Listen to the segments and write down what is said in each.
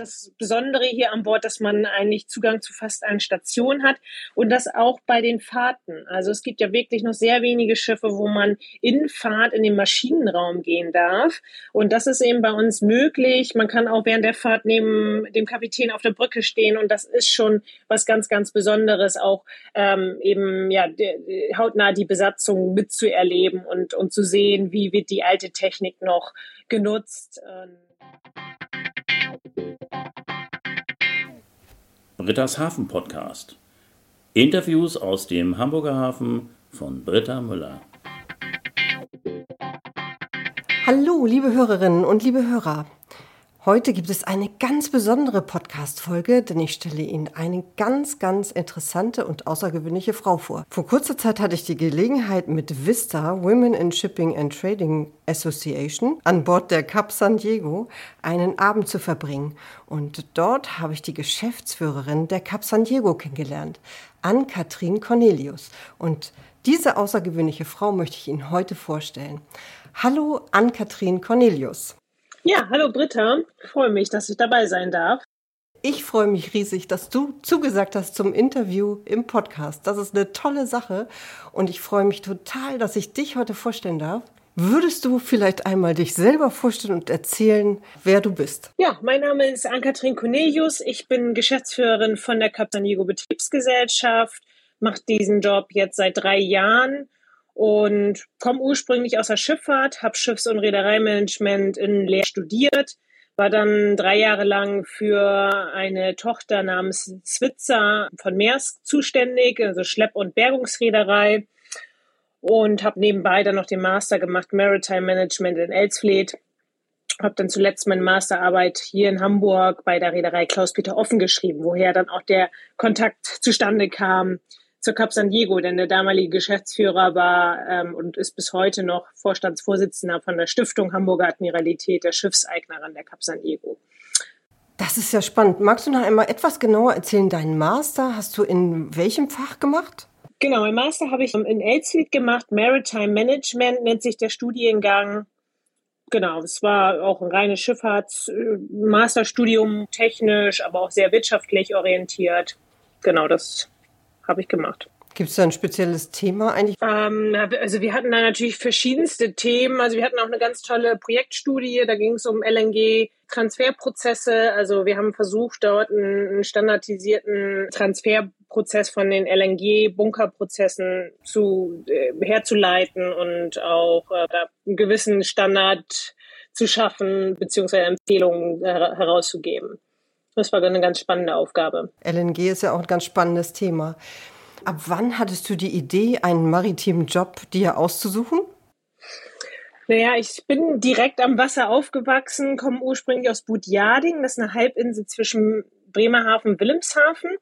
das Besondere hier an Bord, dass man eigentlich Zugang zu fast allen Stationen hat und das auch bei den Fahrten. Also es gibt ja wirklich noch sehr wenige Schiffe, wo man in Fahrt in den Maschinenraum gehen darf. Und das ist eben bei uns möglich. Man kann auch während der Fahrt neben dem Kapitän auf der Brücke stehen und das ist schon was ganz, ganz Besonderes, auch ähm, eben ja hautnah die Besatzung mitzuerleben und, und zu sehen, wie wird die alte Technik noch genutzt. Britta's Hafen Podcast. Interviews aus dem Hamburger Hafen von Britta Müller. Hallo, liebe Hörerinnen und liebe Hörer. Heute gibt es eine ganz besondere Podcast-Folge, denn ich stelle Ihnen eine ganz, ganz interessante und außergewöhnliche Frau vor. Vor kurzer Zeit hatte ich die Gelegenheit, mit Vista Women in Shipping and Trading Association an Bord der Cap San Diego einen Abend zu verbringen. Und dort habe ich die Geschäftsführerin der Cap San Diego kennengelernt, Ann-Kathrin Cornelius. Und diese außergewöhnliche Frau möchte ich Ihnen heute vorstellen. Hallo, Ann-Kathrin Cornelius. Ja, hallo Britta. Ich freue mich, dass ich dabei sein darf. Ich freue mich riesig, dass du zugesagt hast zum Interview im Podcast. Das ist eine tolle Sache und ich freue mich total, dass ich dich heute vorstellen darf. Würdest du vielleicht einmal dich selber vorstellen und erzählen, wer du bist? Ja, mein Name ist Ann-Kathrin Cornelius. Ich bin Geschäftsführerin von der Capitanigo Betriebsgesellschaft, mache diesen Job jetzt seit drei Jahren und komme ursprünglich aus der Schifffahrt, habe Schiffs- und Reedereimanagement in Leer studiert, war dann drei Jahre lang für eine Tochter namens Switzer von Maersk zuständig, also Schlepp- und Bergungsreederei und habe nebenbei dann noch den Master gemacht, Maritime Management in Elsfleth. Habe dann zuletzt meine Masterarbeit hier in Hamburg bei der Reederei Klaus-Peter Offen geschrieben, woher dann auch der Kontakt zustande kam zur Cap San Diego, denn der damalige Geschäftsführer war ähm, und ist bis heute noch Vorstandsvorsitzender von der Stiftung Hamburger Admiralität, der Schiffseignerin der Cap San Diego. Das ist ja spannend. Magst du noch einmal etwas genauer erzählen? Deinen Master hast du in welchem Fach gemacht? Genau, mein Master habe ich in Elsfleth gemacht. Maritime Management nennt sich der Studiengang. Genau, es war auch ein reines Schifffahrts-Masterstudium, technisch, aber auch sehr wirtschaftlich orientiert. Genau, das habe ich gemacht. Gibt es da ein spezielles Thema eigentlich? Ähm, also wir hatten da natürlich verschiedenste Themen. Also wir hatten auch eine ganz tolle Projektstudie. Da ging es um LNG-Transferprozesse. Also wir haben versucht, dort einen standardisierten Transferprozess von den LNG-Bunkerprozessen zu äh, herzuleiten und auch äh, einen gewissen Standard zu schaffen beziehungsweise Empfehlungen äh, herauszugeben. Das war eine ganz spannende Aufgabe. LNG ist ja auch ein ganz spannendes Thema. Ab wann hattest du die Idee, einen maritimen Job dir auszusuchen? Naja, ich bin direkt am Wasser aufgewachsen, komme ursprünglich aus Budjading, das ist eine Halbinsel zwischen Bremerhaven und Wilhelmshaven.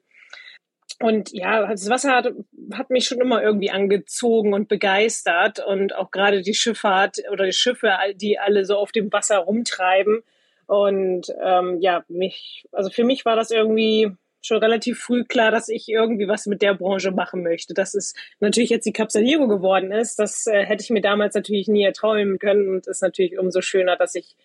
Und ja, das Wasser hat, hat, mich schon immer irgendwie angezogen und begeistert. Und auch gerade die Schifffahrt oder die Schiffe, die alle so auf dem Wasser rumtreiben, und ähm, ja, mich, also für mich war das irgendwie schon relativ früh klar, dass ich irgendwie was mit der Branche machen möchte. Dass es natürlich jetzt die Capsaliero geworden ist, das äh, hätte ich mir damals natürlich nie erträumen können und ist natürlich umso schöner, dass ich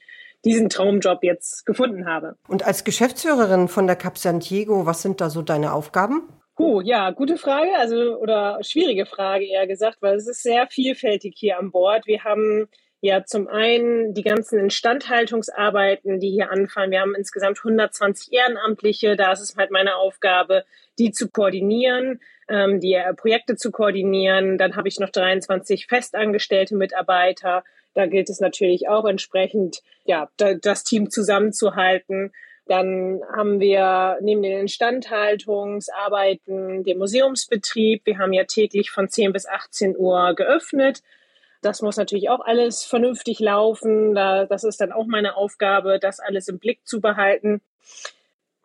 diesen Traumjob jetzt gefunden habe. Und als Geschäftsführerin von der Cap Santiago, was sind da so deine Aufgaben? Huh, ja, gute Frage, also oder schwierige Frage eher gesagt, weil es ist sehr vielfältig hier an Bord. Wir haben ja, zum einen die ganzen Instandhaltungsarbeiten, die hier anfallen. Wir haben insgesamt 120 Ehrenamtliche. Da ist es halt meine Aufgabe, die zu koordinieren, ähm, die Projekte zu koordinieren. Dann habe ich noch 23 festangestellte Mitarbeiter. Da gilt es natürlich auch entsprechend, ja, das Team zusammenzuhalten. Dann haben wir neben den Instandhaltungsarbeiten den Museumsbetrieb. Wir haben ja täglich von 10 bis 18 Uhr geöffnet. Das muss natürlich auch alles vernünftig laufen. Da, das ist dann auch meine Aufgabe, das alles im Blick zu behalten.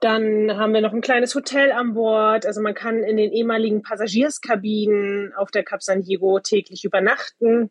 Dann haben wir noch ein kleines Hotel an Bord. Also man kann in den ehemaligen Passagierskabinen auf der Cap San Diego täglich übernachten.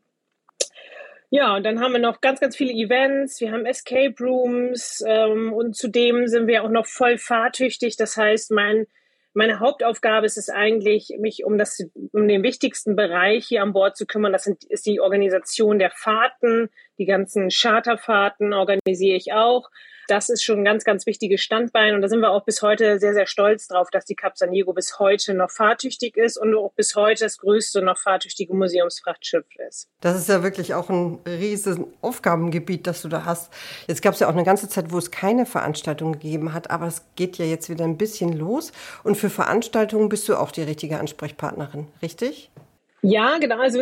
Ja, und dann haben wir noch ganz, ganz viele Events. Wir haben Escape Rooms ähm, und zudem sind wir auch noch voll fahrtüchtig. Das heißt, mein meine Hauptaufgabe ist es eigentlich, mich um das, um den wichtigsten Bereich hier an Bord zu kümmern. Das sind, ist die Organisation der Fahrten, Die ganzen Charterfahrten organisiere ich auch das ist schon ein ganz, ganz wichtiges Standbein. Und da sind wir auch bis heute sehr, sehr stolz drauf, dass die Cap San Diego bis heute noch fahrtüchtig ist und auch bis heute das größte noch fahrtüchtige Museumsfrachtschiff ist. Das ist ja wirklich auch ein riesiges Aufgabengebiet, das du da hast. Jetzt gab es ja auch eine ganze Zeit, wo es keine Veranstaltungen gegeben hat, aber es geht ja jetzt wieder ein bisschen los. Und für Veranstaltungen bist du auch die richtige Ansprechpartnerin, richtig? Ja, genau, also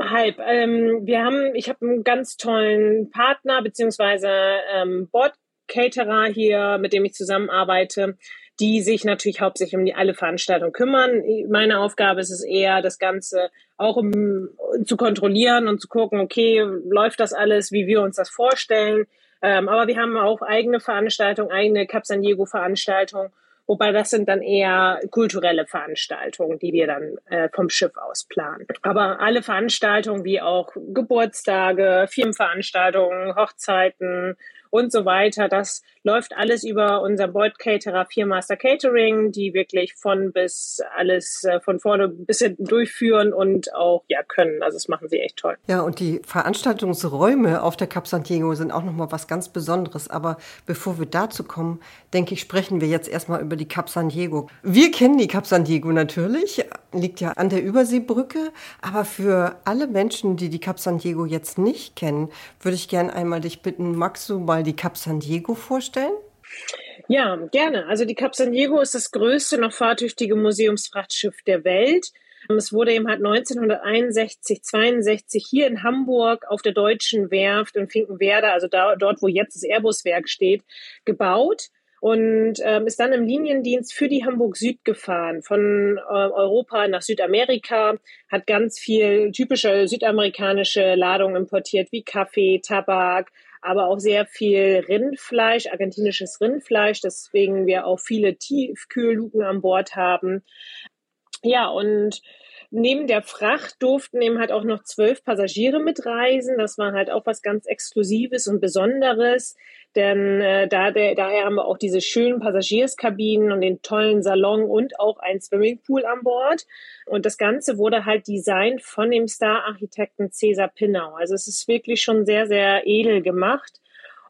halb. Ähm, wir haben, ich habe einen ganz tollen Partner beziehungsweise ähm, Board Caterer hier, mit dem ich zusammenarbeite, die sich natürlich hauptsächlich um die alle Veranstaltungen kümmern. Meine Aufgabe ist es eher, das Ganze auch um, zu kontrollieren und zu gucken, okay, läuft das alles, wie wir uns das vorstellen. Ähm, aber wir haben auch eigene Veranstaltungen, eigene Cap San Diego Veranstaltungen. Wobei das sind dann eher kulturelle Veranstaltungen, die wir dann äh, vom Schiff aus planen. Aber alle Veranstaltungen wie auch Geburtstage, Firmenveranstaltungen, Hochzeiten, und so weiter. Das läuft alles über unser Boyd Caterer Master Catering, die wirklich von bis alles äh, von vorne bis hinten durchführen und auch ja können. Also das machen sie echt toll. Ja, und die Veranstaltungsräume auf der Cap San Diego sind auch nochmal was ganz Besonderes. Aber bevor wir dazu kommen, denke ich, sprechen wir jetzt erstmal über die Cap San Diego. Wir kennen die Cap San Diego natürlich, liegt ja an der Überseebrücke. Aber für alle Menschen, die die Cap San Diego jetzt nicht kennen, würde ich gerne einmal dich bitten, magst du mal die Cap San Diego vorstellen? Ja, gerne. Also die Cap San Diego ist das größte noch fahrtüchtige Museumsfrachtschiff der Welt. Es wurde eben halt 1961, 62 hier in Hamburg auf der Deutschen Werft in Finkenwerder, also da, dort, wo jetzt das Airbus-Werk steht, gebaut und ähm, ist dann im Liniendienst für die Hamburg Süd gefahren, von äh, Europa nach Südamerika, hat ganz viel typische südamerikanische Ladungen importiert, wie Kaffee, Tabak, aber auch sehr viel Rindfleisch, argentinisches Rindfleisch, deswegen wir auch viele Tiefkühlluken an Bord haben. Ja, und neben der Fracht durften eben halt auch noch zwölf Passagiere mitreisen. Das war halt auch was ganz Exklusives und Besonderes, denn äh, da, der, daher haben wir auch diese schönen Passagierskabinen und den tollen Salon und auch ein Swimmingpool an Bord. Und das Ganze wurde halt designt von dem Star-Architekten Cesar Pinnau. Also es ist wirklich schon sehr, sehr edel gemacht.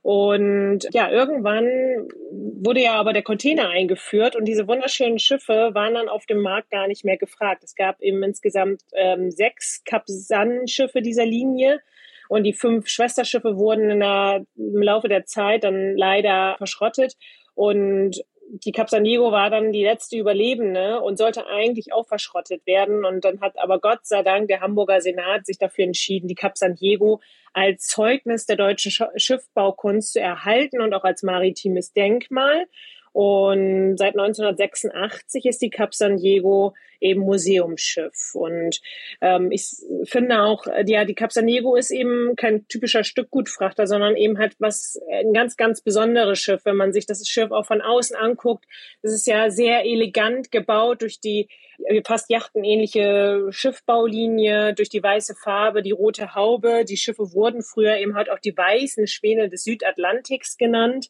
Und ja, irgendwann wurde ja aber der Container eingeführt und diese wunderschönen Schiffe waren dann auf dem Markt gar nicht mehr gefragt. Es gab eben insgesamt ähm, sechs Capsan-Schiffe dieser Linie und die fünf Schwesterschiffe wurden der, im Laufe der Zeit dann leider verschrottet. Und die Cap San Diego war dann die letzte Überlebende und sollte eigentlich auch verschrottet werden. Und dann hat aber Gott sei Dank der Hamburger Senat sich dafür entschieden, die Cap San Diego als Zeugnis der deutschen Schiffbaukunst zu erhalten und auch als maritimes Denkmal. Und seit 1986 ist die Cap San Diego eben Museumsschiff. Und ähm, ich finde auch, ja, die Cap San Diego ist eben kein typischer Stückgutfrachter, sondern eben halt was, ein ganz, ganz besonderes Schiff. Wenn man sich das Schiff auch von außen anguckt, es ist ja sehr elegant gebaut durch die fast jachtenähnliche Schiffbaulinie, durch die weiße Farbe, die rote Haube. Die Schiffe wurden früher eben halt auch die weißen Schwäne des Südatlantiks genannt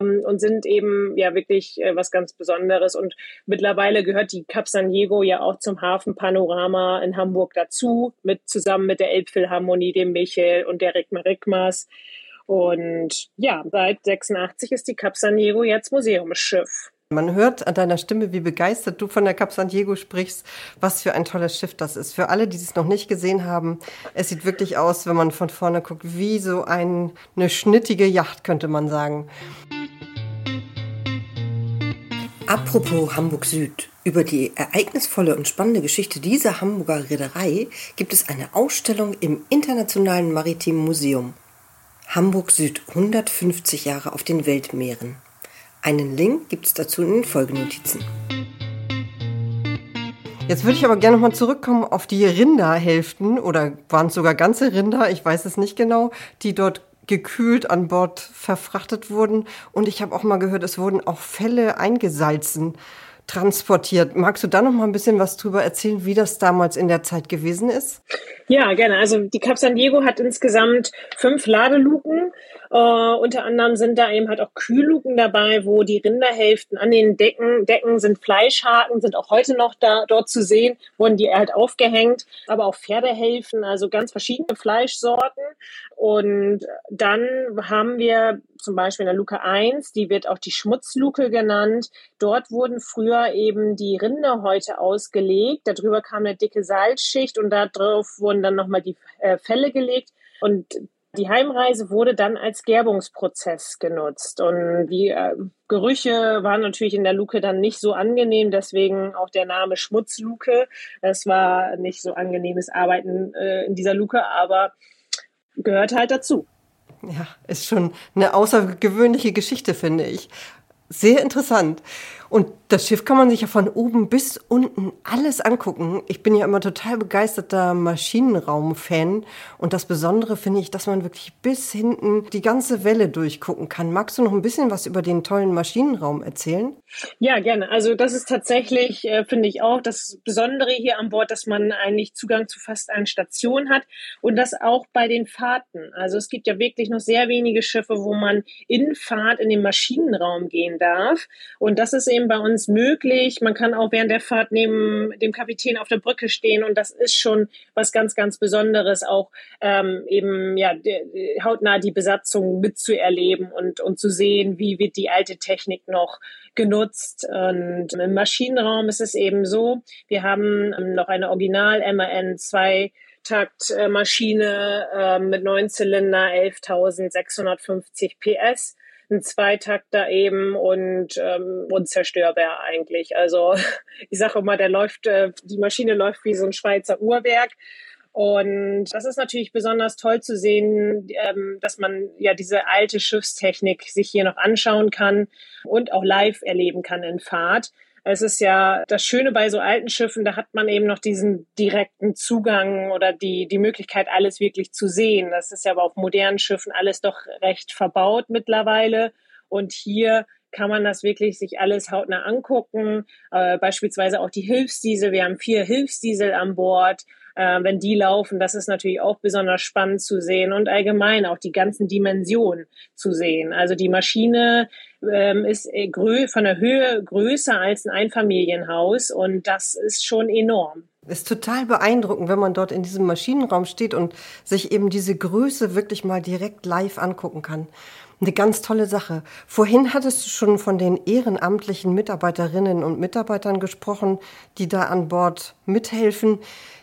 ähm, und sind eben ja wirklich äh, was ganz Besonderes. Und mittlerweile gehört die Cap San Diego ja auch zum Hafenpanorama in Hamburg dazu, mit zusammen mit der Elbphilharmonie, dem Michel und der Rickma Rickmas. Und ja, seit 86 ist die Cap San Diego jetzt Museumsschiff. Man hört an deiner Stimme, wie begeistert du von der Cap San Diego sprichst, was für ein tolles Schiff das ist. Für alle, die es noch nicht gesehen haben, es sieht wirklich aus, wenn man von vorne guckt, wie so ein, eine schnittige Yacht, könnte man sagen. Apropos Hamburg Süd. Über die ereignisvolle und spannende Geschichte dieser Hamburger Reederei gibt es eine Ausstellung im Internationalen Maritimen Museum. Hamburg Süd 150 Jahre auf den Weltmeeren. Einen Link gibt es dazu in den Folgenotizen. Jetzt würde ich aber gerne nochmal zurückkommen auf die Rinderhälften oder waren es sogar ganze Rinder, ich weiß es nicht genau, die dort gekühlt an Bord verfrachtet wurden. Und ich habe auch mal gehört, es wurden auch Felle eingesalzen. Transportiert. Magst du da noch mal ein bisschen was drüber erzählen, wie das damals in der Zeit gewesen ist? Ja, gerne. Also die Cap San Diego hat insgesamt fünf Ladeluken. Uh, unter anderem sind da eben halt auch Kühlluken dabei, wo die Rinderhälften an den Decken, Decken sind Fleischhaken, sind auch heute noch da, dort zu sehen, wurden die halt aufgehängt, aber auch Pferdehälften, also ganz verschiedene Fleischsorten. Und dann haben wir zum Beispiel in der Luke 1, die wird auch die Schmutzluke genannt. Dort wurden früher eben die Rinderhäute ausgelegt. Darüber kam eine dicke Salzschicht und darauf wurden dann nochmal die äh, Felle gelegt. Und die Heimreise wurde dann als Gerbungsprozess genutzt. Und die äh, Gerüche waren natürlich in der Luke dann nicht so angenehm, deswegen auch der Name Schmutzluke. Es war nicht so angenehmes Arbeiten äh, in dieser Luke, aber gehört halt dazu. Ja, ist schon eine außergewöhnliche Geschichte, finde ich. Sehr interessant. Und das Schiff kann man sich ja von oben bis unten alles angucken. Ich bin ja immer total begeisterter Maschinenraum-Fan. Und das Besondere finde ich, dass man wirklich bis hinten die ganze Welle durchgucken kann. Magst du noch ein bisschen was über den tollen Maschinenraum erzählen? Ja, gerne. Also das ist tatsächlich, äh, finde ich auch, das Besondere hier an Bord, dass man eigentlich Zugang zu fast allen Stationen hat und das auch bei den Fahrten. Also es gibt ja wirklich noch sehr wenige Schiffe, wo man in Fahrt in den Maschinenraum gehen darf. Und das ist eben System bei uns möglich. Man kann auch während der Fahrt neben dem Kapitän auf der Brücke stehen und das ist schon was ganz, ganz Besonderes, auch ähm, eben ja hautnah die Besatzung mitzuerleben und, und zu sehen, wie wird die alte Technik noch genutzt. Und im Maschinenraum ist es eben so, wir haben ähm, noch eine Original MAN 2 Taktmaschine äh, mit neun Zylinder, 11.650 PS ein Zweitakter eben und ähm, unzerstörbar eigentlich. Also ich sage immer, der läuft, äh, die Maschine läuft wie so ein Schweizer Uhrwerk. Und das ist natürlich besonders toll zu sehen, ähm, dass man ja diese alte Schiffstechnik sich hier noch anschauen kann und auch live erleben kann in Fahrt. Es ist ja das Schöne bei so alten Schiffen, da hat man eben noch diesen direkten Zugang oder die, die Möglichkeit, alles wirklich zu sehen. Das ist ja aber auf modernen Schiffen alles doch recht verbaut mittlerweile. Und hier kann man das wirklich sich alles hautnah angucken. Äh, beispielsweise auch die Hilfsdiesel. Wir haben vier Hilfsdiesel an Bord. Äh, wenn die laufen, das ist natürlich auch besonders spannend zu sehen und allgemein auch die ganzen Dimensionen zu sehen. Also die Maschine ähm, ist äh, von der Höhe größer als ein Einfamilienhaus und das ist schon enorm. Ist total beeindruckend, wenn man dort in diesem Maschinenraum steht und sich eben diese Größe wirklich mal direkt live angucken kann. Eine ganz tolle Sache. Vorhin hattest du schon von den ehrenamtlichen Mitarbeiterinnen und Mitarbeitern gesprochen, die da an Bord mithelfen.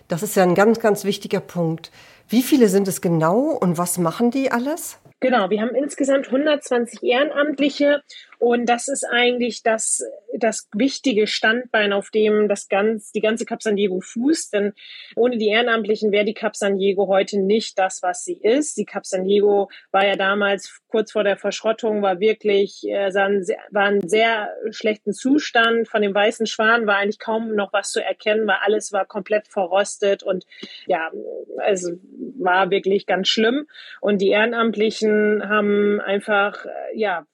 Das ist ja ein ganz, ganz wichtiger Punkt. Wie viele sind es genau und was machen die alles? Genau, wir haben insgesamt 120 Ehrenamtliche und das ist eigentlich das, das wichtige Standbein, auf dem das ganz, die ganze Cap San Diego fußt. Denn ohne die Ehrenamtlichen wäre die Cap San Diego heute nicht das, was sie ist. Die Cap San Diego war ja damals kurz vor der Verschrottung, war wirklich, äh, war einen sehr schlechten Zustand. Von dem weißen Schwan war eigentlich kaum noch was zu erkennen, weil alles war komplett verrostet und ja, also war wirklich ganz schlimm. Und die Ehrenamtlichen haben einfach, äh, ja,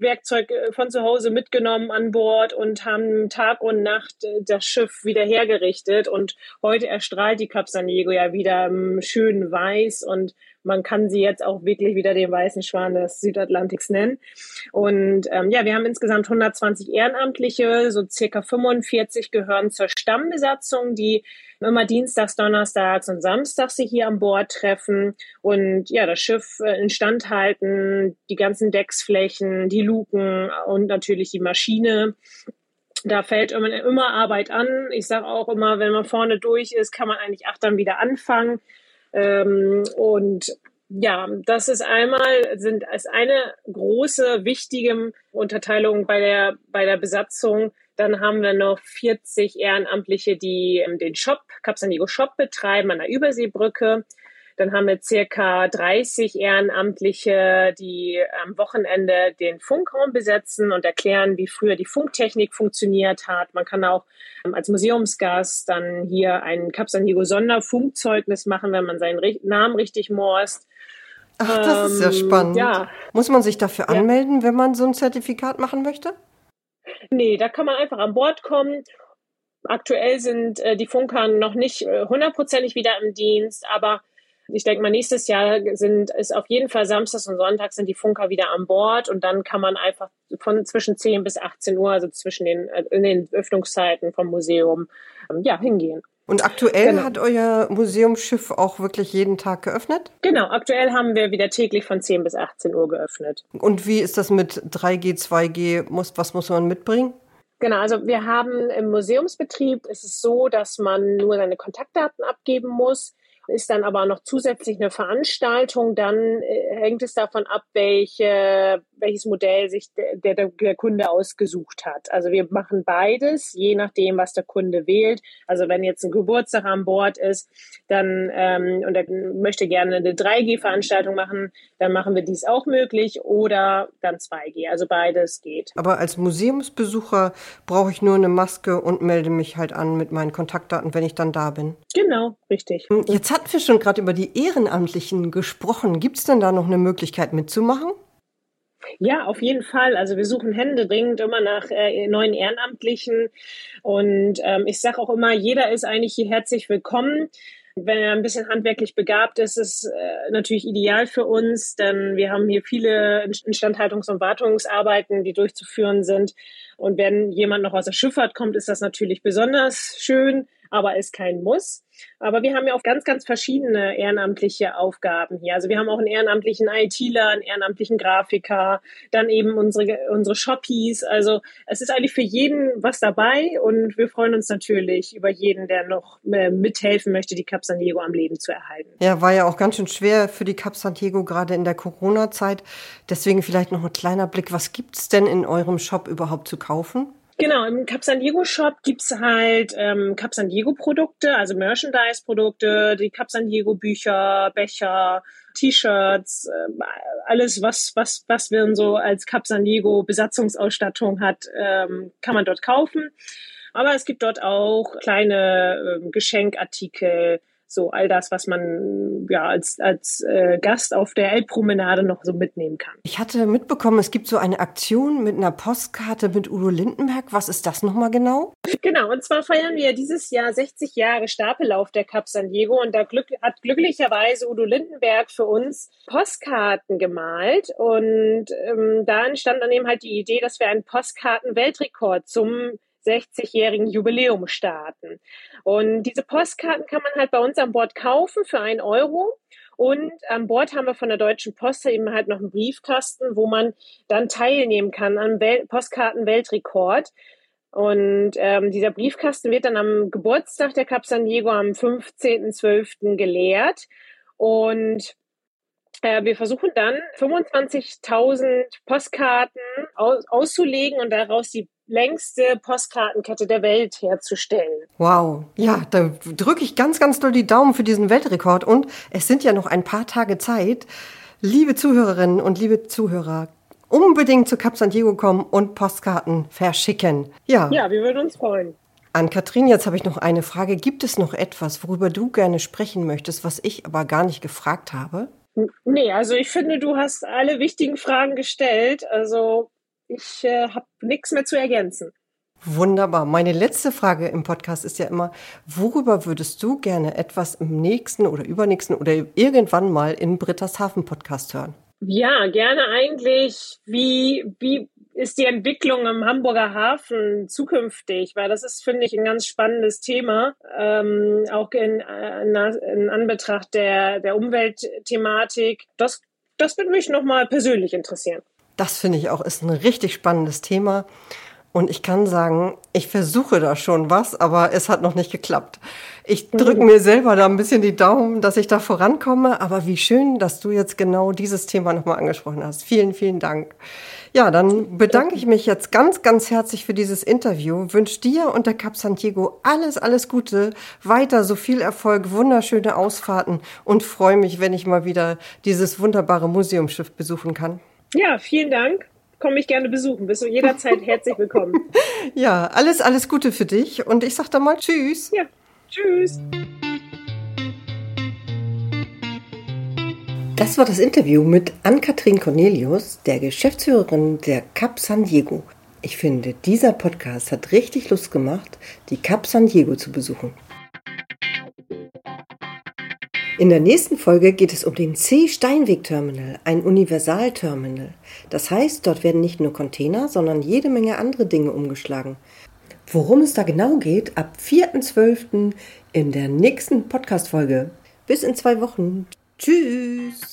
Werkzeug äh, von zu Hause mitgenommen an Bord und haben Tag und Nacht äh, das Schiff wieder hergerichtet. Und heute erstrahlt die Cap San Diego ja wieder schön weiß und man kann sie jetzt auch wirklich wieder den weißen Schwan des Südatlantiks nennen. Und ähm, ja, wir haben insgesamt 120 Ehrenamtliche, so circa 45 gehören zur Stammbesatzung, die immer dienstags, donnerstags und samstags sich hier an Bord treffen und ja, das Schiff äh, instand halten, die ganzen Decksflächen, die Luken und natürlich die Maschine da fällt immer, Arbeit an. Ich sage auch immer, wenn man vorne durch ist, kann man eigentlich achtern wieder anfangen. Ähm, und ja, das ist einmal, sind als eine große, wichtige Unterteilung bei der, bei der Besatzung. Dann haben wir noch 40 Ehrenamtliche, die ähm, den Shop, Cap San Diego Shop betreiben an der Überseebrücke. Dann haben wir circa 30 Ehrenamtliche, die am Wochenende den Funkraum besetzen und erklären, wie früher die Funktechnik funktioniert hat. Man kann auch ähm, als Museumsgast dann hier ein Cap San Diego Sonderfunkzeugnis machen, wenn man seinen Namen richtig morst. Ach, das ist ja ähm, spannend. Ja. Muss man sich dafür anmelden, ja. wenn man so ein Zertifikat machen möchte? Nee, da kann man einfach an Bord kommen. Aktuell sind äh, die Funker noch nicht äh, hundertprozentig wieder im Dienst, aber ich denke mal, nächstes Jahr sind, ist auf jeden Fall Samstags und Sonntags sind die Funker wieder an Bord und dann kann man einfach von zwischen 10 bis 18 Uhr, also zwischen den, äh, in den Öffnungszeiten vom Museum, ähm, ja, hingehen. Und aktuell genau. hat euer Museumsschiff auch wirklich jeden Tag geöffnet? Genau, aktuell haben wir wieder täglich von 10 bis 18 Uhr geöffnet. Und wie ist das mit 3G, 2G? Muss, was muss man mitbringen? Genau, also wir haben im Museumsbetrieb ist es so, dass man nur seine Kontaktdaten abgeben muss ist dann aber noch zusätzlich eine Veranstaltung, dann äh, hängt es davon ab, welche, welches Modell sich der, der, der Kunde ausgesucht hat. Also wir machen beides, je nachdem, was der Kunde wählt. Also wenn jetzt ein Geburtstag an Bord ist, dann ähm, und er möchte gerne eine 3G-Veranstaltung machen, dann machen wir dies auch möglich oder dann 2G. Also beides geht. Aber als Museumsbesucher brauche ich nur eine Maske und melde mich halt an mit meinen Kontaktdaten, wenn ich dann da bin. Genau, richtig. Jetzt hatten wir schon gerade über die Ehrenamtlichen gesprochen. Gibt es denn da noch eine Möglichkeit mitzumachen? Ja, auf jeden Fall. Also wir suchen händeringend immer nach äh, neuen Ehrenamtlichen. Und ähm, ich sage auch immer, jeder ist eigentlich hier herzlich willkommen. Wenn er ein bisschen handwerklich begabt ist, ist es äh, natürlich ideal für uns, denn wir haben hier viele Instandhaltungs- und Wartungsarbeiten, die durchzuführen sind. Und wenn jemand noch aus der Schifffahrt kommt, ist das natürlich besonders schön aber ist kein Muss. Aber wir haben ja auch ganz, ganz verschiedene ehrenamtliche Aufgaben hier. Also wir haben auch einen ehrenamtlichen ITler, einen ehrenamtlichen Grafiker, dann eben unsere, unsere Shoppies. Also es ist eigentlich für jeden was dabei und wir freuen uns natürlich über jeden, der noch äh, mithelfen möchte, die Cap San Diego am Leben zu erhalten. Ja, war ja auch ganz schön schwer für die Cap San Diego gerade in der Corona-Zeit. Deswegen vielleicht noch ein kleiner Blick. Was gibt's denn in eurem Shop überhaupt zu kaufen? Genau, im Cap San Diego Shop gibt's halt ähm, Cap San Diego Produkte, also Merchandise Produkte, die Cap San Diego Bücher, Becher, T-Shirts, äh, alles was was was wir so als Cap San Diego Besatzungsausstattung hat, ähm, kann man dort kaufen. Aber es gibt dort auch kleine äh, Geschenkartikel, so all das, was man ja als, als äh, Gast auf der Elbpromenade noch so mitnehmen kann. Ich hatte mitbekommen, es gibt so eine Aktion mit einer Postkarte mit Udo Lindenberg. Was ist das nochmal genau? Genau, und zwar feiern wir dieses Jahr 60 Jahre Stapellauf der Cup San Diego und da glück, hat glücklicherweise Udo Lindenberg für uns Postkarten gemalt und ähm, da entstand dann eben halt die Idee, dass wir einen Postkarten-Weltrekord zum 60-jährigen Jubiläum starten. Und diese Postkarten kann man halt bei uns an Bord kaufen für einen Euro. Und an Bord haben wir von der Deutschen Post eben halt noch einen Briefkasten, wo man dann teilnehmen kann am Wel Postkarten-Weltrekord. Und ähm, dieser Briefkasten wird dann am Geburtstag der Cap San Diego am 15.12. geleert. Und äh, wir versuchen dann 25.000 Postkarten aus auszulegen und daraus die längste Postkartenkette der Welt herzustellen. Wow, ja, da drücke ich ganz, ganz doll die Daumen für diesen Weltrekord und es sind ja noch ein paar Tage Zeit. Liebe Zuhörerinnen und liebe Zuhörer, unbedingt zu Cap San Diego kommen und Postkarten verschicken. Ja. Ja, wir würden uns freuen. An Katrin, jetzt habe ich noch eine Frage. Gibt es noch etwas, worüber du gerne sprechen möchtest, was ich aber gar nicht gefragt habe? Nee, also ich finde, du hast alle wichtigen Fragen gestellt. Also ich äh, habe nichts mehr zu ergänzen. Wunderbar. Meine letzte Frage im Podcast ist ja immer, worüber würdest du gerne etwas im nächsten oder übernächsten oder irgendwann mal in Britta's Hafen Podcast hören? Ja, gerne eigentlich, wie, wie ist die Entwicklung im Hamburger Hafen zukünftig? Weil das ist, finde ich, ein ganz spannendes Thema, ähm, auch in, in, in Anbetracht der, der Umweltthematik. Das, das würde mich nochmal persönlich interessieren. Das finde ich auch ist ein richtig spannendes Thema. Und ich kann sagen, ich versuche da schon was, aber es hat noch nicht geklappt. Ich drücke mir selber da ein bisschen die Daumen, dass ich da vorankomme. Aber wie schön, dass du jetzt genau dieses Thema nochmal angesprochen hast. Vielen, vielen Dank. Ja, dann bedanke ich mich jetzt ganz, ganz herzlich für dieses Interview. Wünsche dir und der Cap Santiago alles, alles Gute. Weiter so viel Erfolg, wunderschöne Ausfahrten und freue mich, wenn ich mal wieder dieses wunderbare Museumsschiff besuchen kann. Ja, vielen Dank. Komme ich gerne besuchen. Bist du jederzeit herzlich willkommen. ja, alles, alles Gute für dich und ich sage dann mal Tschüss. Ja, Tschüss. Das war das Interview mit Ann-Kathrin Cornelius, der Geschäftsführerin der Cap San Diego. Ich finde, dieser Podcast hat richtig Lust gemacht, die Cap San Diego zu besuchen. In der nächsten Folge geht es um den C-Steinweg-Terminal, ein Universalterminal. Das heißt, dort werden nicht nur Container, sondern jede Menge andere Dinge umgeschlagen. Worum es da genau geht, ab 4.12. in der nächsten Podcast-Folge. Bis in zwei Wochen. Tschüss.